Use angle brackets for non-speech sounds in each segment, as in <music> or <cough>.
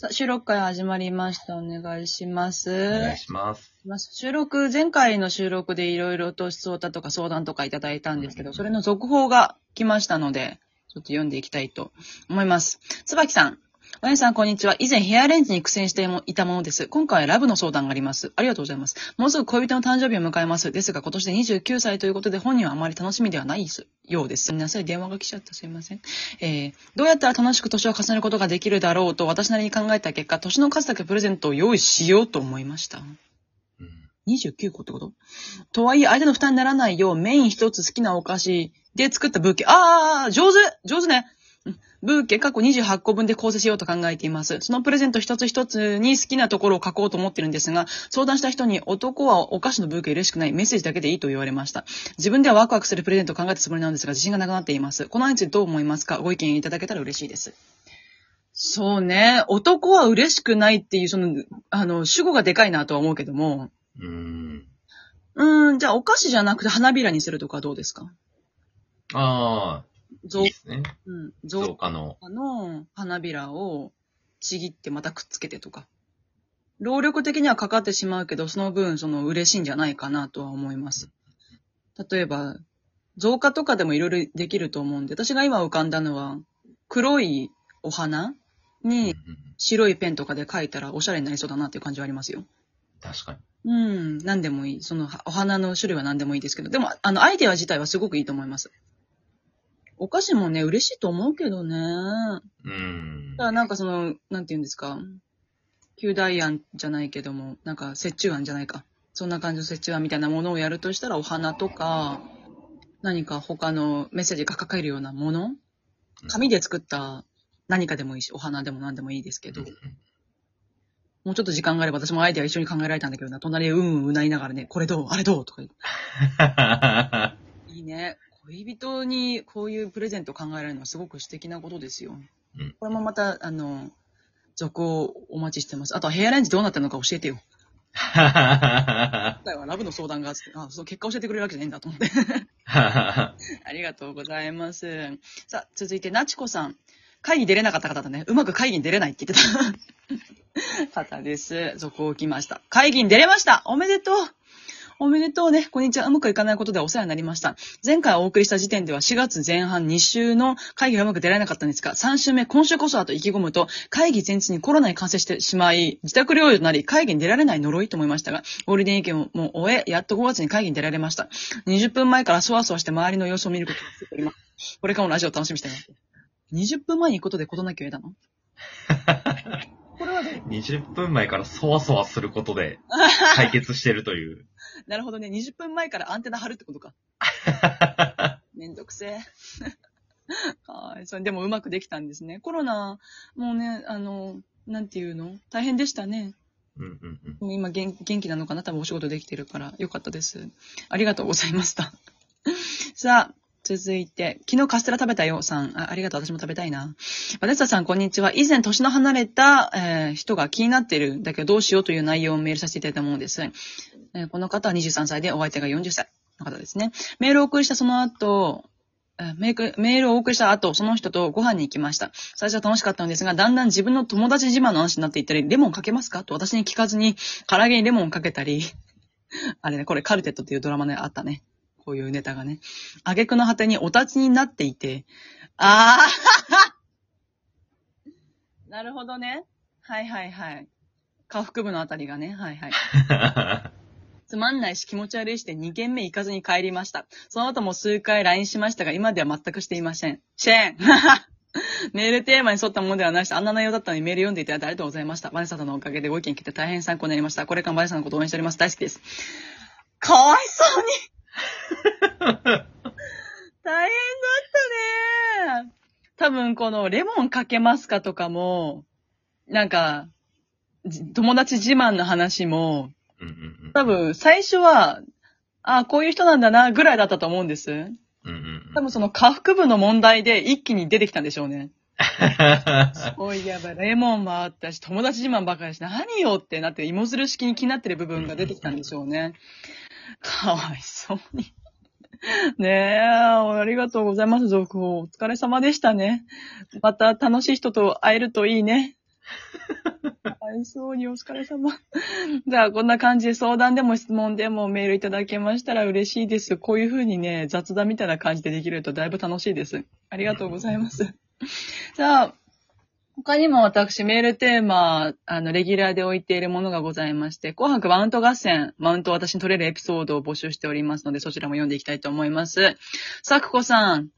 さあ、収録会始まりました。お願いします。お願いします。収録、前回の収録でいろいろと質問とか相談とかいただいたんですけど、それの続報が来ましたので、ちょっと読んでいきたいと思います。椿さん。おやさん、こんにちは。以前ヘアレンジに苦戦していたものです。今回はラブの相談があります。ありがとうございます。もうすぐ恋人の誕生日を迎えます。ですが、今年で29歳ということで、本人はあまり楽しみではないようです。すみません。電話が来ちゃった。すいません。えー、どうやったら楽しく年を重ねることができるだろうと、私なりに考えた結果、年の数だけプレゼントを用意しようと思いました。うん29個ってこと？とはいえ、相手の負担にならないよう、メイン一つ好きなお菓子で作ったブーケ。あー、上手上手ねうんブーケ過去28個分で構成しようと考えています。そのプレゼント一つ一つに好きなところを書こうと思ってるんですが、相談した人に男はお菓子のブーケ嬉しくないメッセージだけでいいと言われました。自分ではワクワクするプレゼントを考えたつもりなんですが、自信がなくなっています。この案についてどう思いますか？ご意見いただけたら嬉しいです。そうね。男は嬉しくないっていう、その、あの、主語がでかいなとは思うけども、うーん。うーん、じゃあお菓子じゃなくて花びらにするとかどうですか？ああ、造ですね。うん、増造加の。花の花びらをちぎってまたくっつけてとか。労力的にはかかってしまうけど、その分、その嬉しいんじゃないかなとは思います。例えば、造花とかでもいろいろできると思うんで、私が今浮かんだのは、黒いお花に白いペンとかで描いたらおしゃれになりそうだなっていう感じはありますよ。確かに。うん、何でもいい。その、お花の種類は何でもいいですけど、でも、あの、アイデア自体はすごくいいと思います。お菓子もね、嬉しいと思うけどね。うーんだか。らなんかその、なんて言うんですか？旧大案じゃないけども、なんか折衷案じゃないか。そんな感じの折衷案みたいなものをやるとしたら、お花とか、何か他のメッセージが書かれるようなもの紙で作った何かでもいいし、お花でも何でもいいですけどうん、もうちょっと時間があれば私もアイデア一緒に考えられたんだけどな、隣でうんうんうなりながらね、これどう？あれどう？とか言って。<laughs> いいね。恋人にこういうプレゼントを考えられるのはすごく素敵なことですよ。うんこれもまた、あの、続をお待ちしてます。あとはヘアレンジどうなってるのか教えてよ。<laughs> 今回はラブの相談があって、あ、そう、結果教えてくれるわけじゃないんだと思って。<laughs> ありがとうございます。さあ、続いて、なちこさん。会議出れなかった方だね。うまく会議に出れないって言ってた <laughs> 方です。続を来ました。会議に出れましたおめでとうおめでとうね。こんにちは。うまくいかないことでお世話になりました。前回お送りした時点では4月前半2週の会議がうまく出られなかったんですが、3週目、今週こそはと意気込むと、会議前日にコロナに感染してしまい、自宅療養となり、会議に出られない呪いと思いましたが、ゴールデンウィークも終え、やっと5月に会議に出られました。20分前からそわそわして周りの様子を見ることができております。これからもラジオを楽しみにしています。20分前に行くことで事なきを得たの？<laughs> これはどう？20分前からそわそわすることで解決してるという。なるほどね。20分前からアンテナ張るってことか。<laughs> めんどくせえ。はい。それでもうまくできたんですね。コロナ、もうね、あの、なんていうの？大変でしたね。うんうんうん。今元元気なのかな？多分お仕事できてるからよかったです。ありがとうございました。さあ、続いて、昨日カステラ食べたよ、さん。あありがとう、私も食べたいな。バネッサさん、こんにちは。以前、年の離れた、えー人が気になっているだけど、どうしようという内容をメールさせていただいたものです。えーこの方は23歳で、お相手が40歳の方ですね。メールを送りしたその後、メールメールをお送りした後、その人とご飯に行きました。最初は楽しかったのですが、だんだん自分の友達自慢の話になっていったり、レモンかけますか？と私に聞かずに、唐揚げにレモンかけたり、<laughs> あれね、これカルテットっていうドラマね、あったね。こういうネタがね。挙句の果てにお立ちになっていて、あー <laughs> なるほどね。はいはいはい。下腹部のあたりがね、はいはい。<laughs> つまんないし気持ち悪いして2軒目行かずに帰りました。その後も数回 LINE しましたが、今では全くしていません。シェーン <laughs> メールテーマに沿ったものではないし、あんな内容だったのにメール読んでいただいてありがとうございました。バネサタのおかげでご意見聞いて大変参考になりました。これからもバネサタのことを応援しております。大好きです。かわいそうに <laughs> 大変だったね多分このレモンかけますかとかも、なんか、じ友達自慢の話も、うんうんうん。多分最初は、あこういう人なんだな、ぐらいだったと思うんです。うんうんうん。多分その下腹部の問題で一気に出てきたんでしょうね。<laughs> おい、やばい、レモンもあったし、友達自慢ばかりだし、何よってなって、芋づる式に気になってる部分が出てきたんでしょうね。<laughs> かわいそうに。ねえ、ありがとうございます、続報。お疲れ様でしたね。また楽しい人と会えるといいね。かわいそうにお疲れ様。じゃあ、こんな感じで相談でも質問でもメールいただけましたら嬉しいです。こういう風にね、雑談みたいな感じでできるとだいぶ楽しいです。ありがとうございます。じゃあ、他にも私メールテーマ、あの、レギュラーで置いているものがございまして、紅白マウント合戦、マウント私に取れるエピソードを募集しておりますので、そちらも読んでいきたいと思います。さくこさん、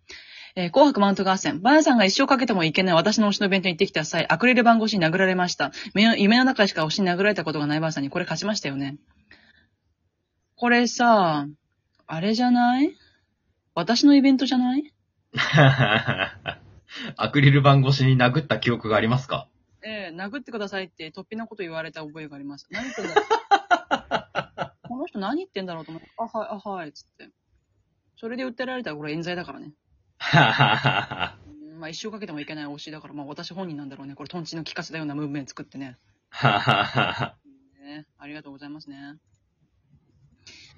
えー紅白マウント合戦。バヤさんが一生かけてもいけない私の推しのイベントに行ってきた際、アクリル板越しに殴られました。夢の中しか推しに殴られたことがないバヤさんにこれ勝ちましたよね。これさ、あれじゃない？私のイベントじゃない？<laughs> アクリル板越しに殴った記憶がありますか？ええ殴ってくださいって、突飛なこと言われた覚えがあります。何言ってんだろうこの人何言ってんだろうと思って、あ、はい、あ、はい、つって。それで訴えられたらこれ冤罪だからね。<laughs> うんまあ一生かけてもいけない推しだから、まあ私本人なんだろうね。これトンチの効かせたようなムーブメント作ってね。<laughs> ねありがとうございますね。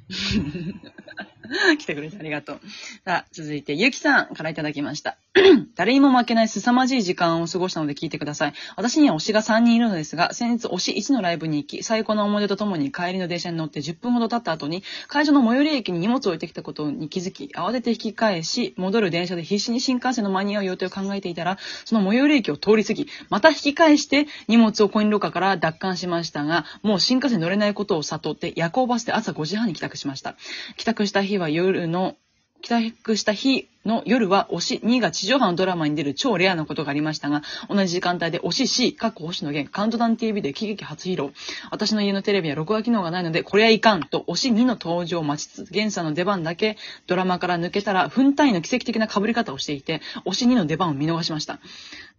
<laughs> 来てくれてありがとう。さあ、続いて、ゆきさんからいただきました。<clears throat> 誰にも負けない凄まじい時間を過ごしたので聞いてください。私には推しが3人いるのですが、先日推し1のライブに行き、最高の思い出とともに帰りの電車に乗って10分ほど経った後に、会場の最寄り駅に荷物を置いてきたことに気づき、慌てて引き返し、戻る電車で必死に新幹線の間に合う予定を考えていたら、その最寄り駅を通り過ぎ、また引き返して荷物をコインロッカーから奪還しましたが、もう新幹線乗れないことを悟って夜行バスで朝5時半に帰宅しました。帰宅した日は夜の帰宅した日の夜は推し2が地上波のドラマに出る超レアなことがありましたが、同じ時間帯で推し C、かっこ星野源、カウントダウン TV で喜劇初披露。私の家のテレビは録画機能がないので、これはいかんと推し2の登場を待ちつつ、源さんの出番だけドラマから抜けたら、分単位の奇跡的な被り方をしていて、推し2の出番を見逃しました。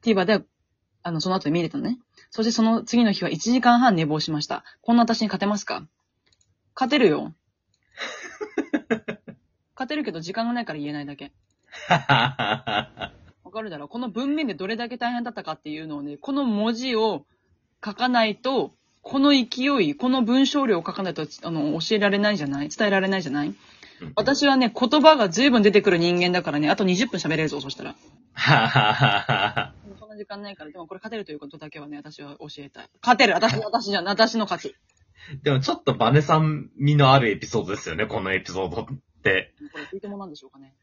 TVer で、あの、その後で見れたのね。そしてその次の日は1時間半寝坊しました。こんな私に勝てますか？勝てるよ。勝てるけど時間がないから言えないだけ。<laughs> わかるだろ？うこの文面でどれだけ大変だったかっていうのをね、この文字を書かないと、この勢い、この文章量を書かないと、あの、教えられないじゃない？伝えられないじゃない？私はね、言葉が随分出てくる人間だからね、あと20分喋れるぞ、そしたら。そんな時間ないから、でもこれ勝てるということだけはね、私は教えたい。勝てる私、私じゃん、私の勝ち。でもちょっとバネさん味のあるエピソードですよね、このエピソード。これ聞いてもなんでしょうかね。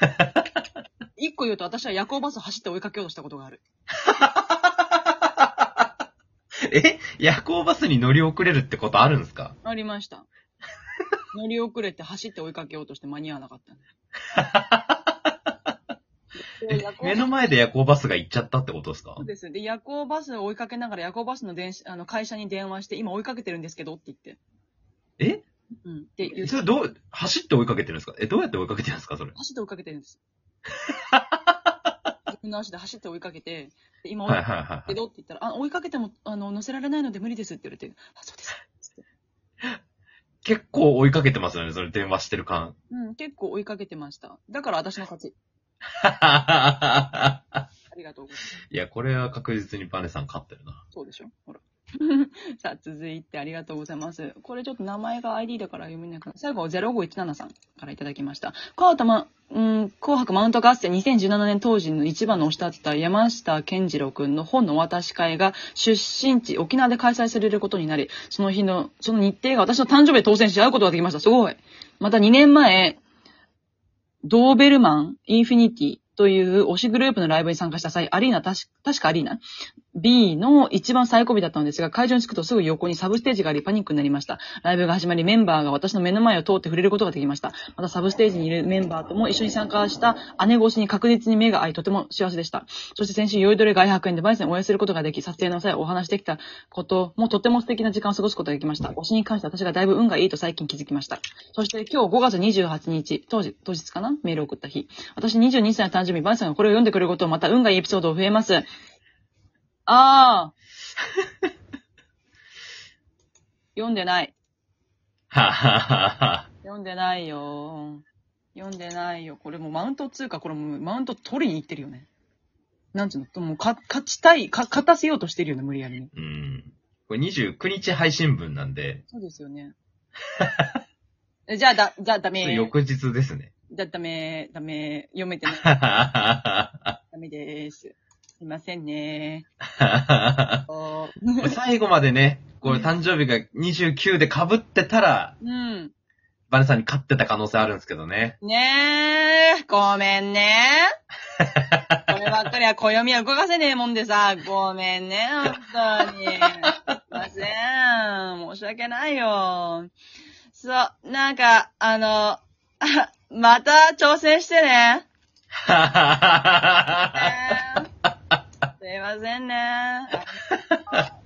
<laughs> 一個言うと私は夜行バス走って追いかけようとしたことがある。<laughs> え？夜行バスに乗り遅れるってことあるんですか？ありました。<laughs> 乗り遅れて走って追いかけようとして間に合わなかった目の前で夜行バスが行っちゃったってことですか？そうです。で、夜行バスを追いかけながら夜行バスの電車あの会社に電話して、今追いかけてるんですけどって言って。えうん。って言ってそれどう、走って追いかけてるんですか？え、どうやって追いかけてるんですか？それ。走って追いかけてるんです。<laughs> 自分の足で走って追いかけて、で今追いはいかはいはいけて。どって言ったら、あ、追いかけても、あの、乗せられないので無理ですって言われて、あ、そうです。結構追いかけてますよね、それ電話してる感。うん、結構追いかけてました。だから私の勝ち。<laughs> ありがとうございます。いや、これは確実にバネさん勝ってるな。そうでしょ？ほら。<laughs> さあ、続いてありがとうございます。これちょっと名前が ID だから読めないから。最後、0517さんからいただきました。川田ま、うん、紅白マウント合戦2017年当時の一番の推しだった山下健二郎くんの本の渡し会が出身地沖縄で開催されることになり、その日の、その日程が私の誕生日で当選し会うことができました。すごい。また2年前、ドーベルマン、インフィニティという推しグループのライブに参加した際、アリーナ、確かアリーナ ?B の一番最後尾だったのですが、会場に着くとすぐ横にサブステージがありパニックになりました。ライブが始まり、メンバーが私の目の前を通って触れることができました。またサブステージにいるメンバーとも一緒に参加した姉越しに確実に目が合い、とても幸せでした。そして先週、酔いどれ外白園でバイセンを応援することができ、撮影の際お話できたこともとても素敵な時間を過ごすことができました。推しに関して私がだいぶ運がいいと最近気づきました。そして今日5月28日、当時、当日かな？メールを送った日。私22歳の誕生日、バイさんがこれを読んでくれることをまた運がいいエピソードを増えます。あー。<laughs> 読んでない。はははは。読んでないよ。読んでないよ。これもうマウント通過、これもうマウント取りに行ってるよね。なんつうの？もうか、勝ちたい、か、勝たせようとしてるよね、無理やりに。うん。これ29日配信分なんで、そうですよね。え <laughs> じゃあ、だ、じゃあダメ。翌日ですね。だ、ダメ、ダメ、読めてない。ははははダメです。すいませんね。<laughs> 最後までね、これうん誕生日が29で被ってたら、うん。バネさんに勝ってた可能性あるんですけどね。ねえ、ごめんね。こればっかりは暦は動かせねえもんでさ、ごめんね、本当に。すいません。申し訳ないよ。そう、なんか、あの、あ <laughs> また挑戦してね。<laughs> すいませんね。<laughs>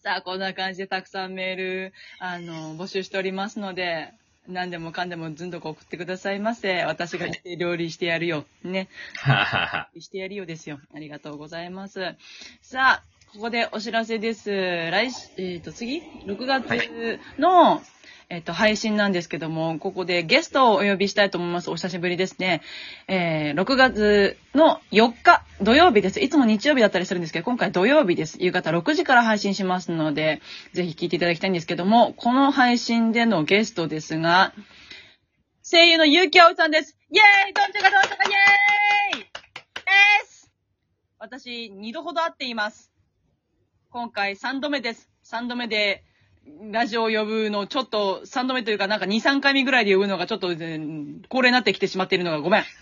さあ、こんな感じでたくさんメール、あの、募集しておりますので、何でもかんでもずんどこ送ってくださいませ。私が料理してやるよ。ね。してやるよですよ。ありがとうございます。さあ、ここでお知らせです。来し、えっ、と、次 ?6 月の、えっ、と、配信なんですけども、ここでゲストをお呼びしたいと思います。お久しぶりですね。えー、6月の4日、土曜日です。いつも日曜日だったりするんですけど、今回土曜日です。夕方6時から配信しますので、ぜひ聞いていただきたいんですけども、この配信でのゲストですが、声優の結城葵さんです。イェーイどんちゃかどんちゃかイェーイです私、二度ほど会っています。今回3度目です。3度目で、ラジオを呼ぶの、ちょっと、3度目というか、なんか2、3回目ぐらいで呼ぶのが、ちょっと、恒例になってきてしまっているのがごめん。<laughs>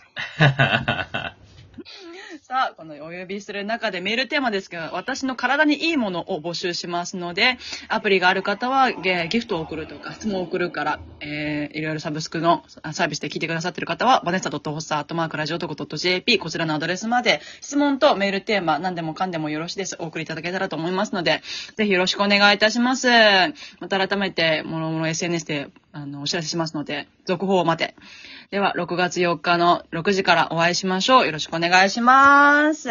さあ、このお呼びする中でメールテーマですが、私の体にいいものを募集しますので、アプリがある方はゲギフトを送るとか、質問を送るから、えー、いろいろサブスクのサービスで聞いてくださってる方は、バネッサ .hossa.radiotoko.jp こちらのアドレスまで、質問とメールテーマ、何でもかんでもよろしいです。お送りいただけたらと思いますので、ぜひよろしくお願いいたします。また改めて、もろもろ SNS で、あの、お知らせしますので、続報を待て。では、6月4日の6時からお会いしましょう。よろしくお願いします。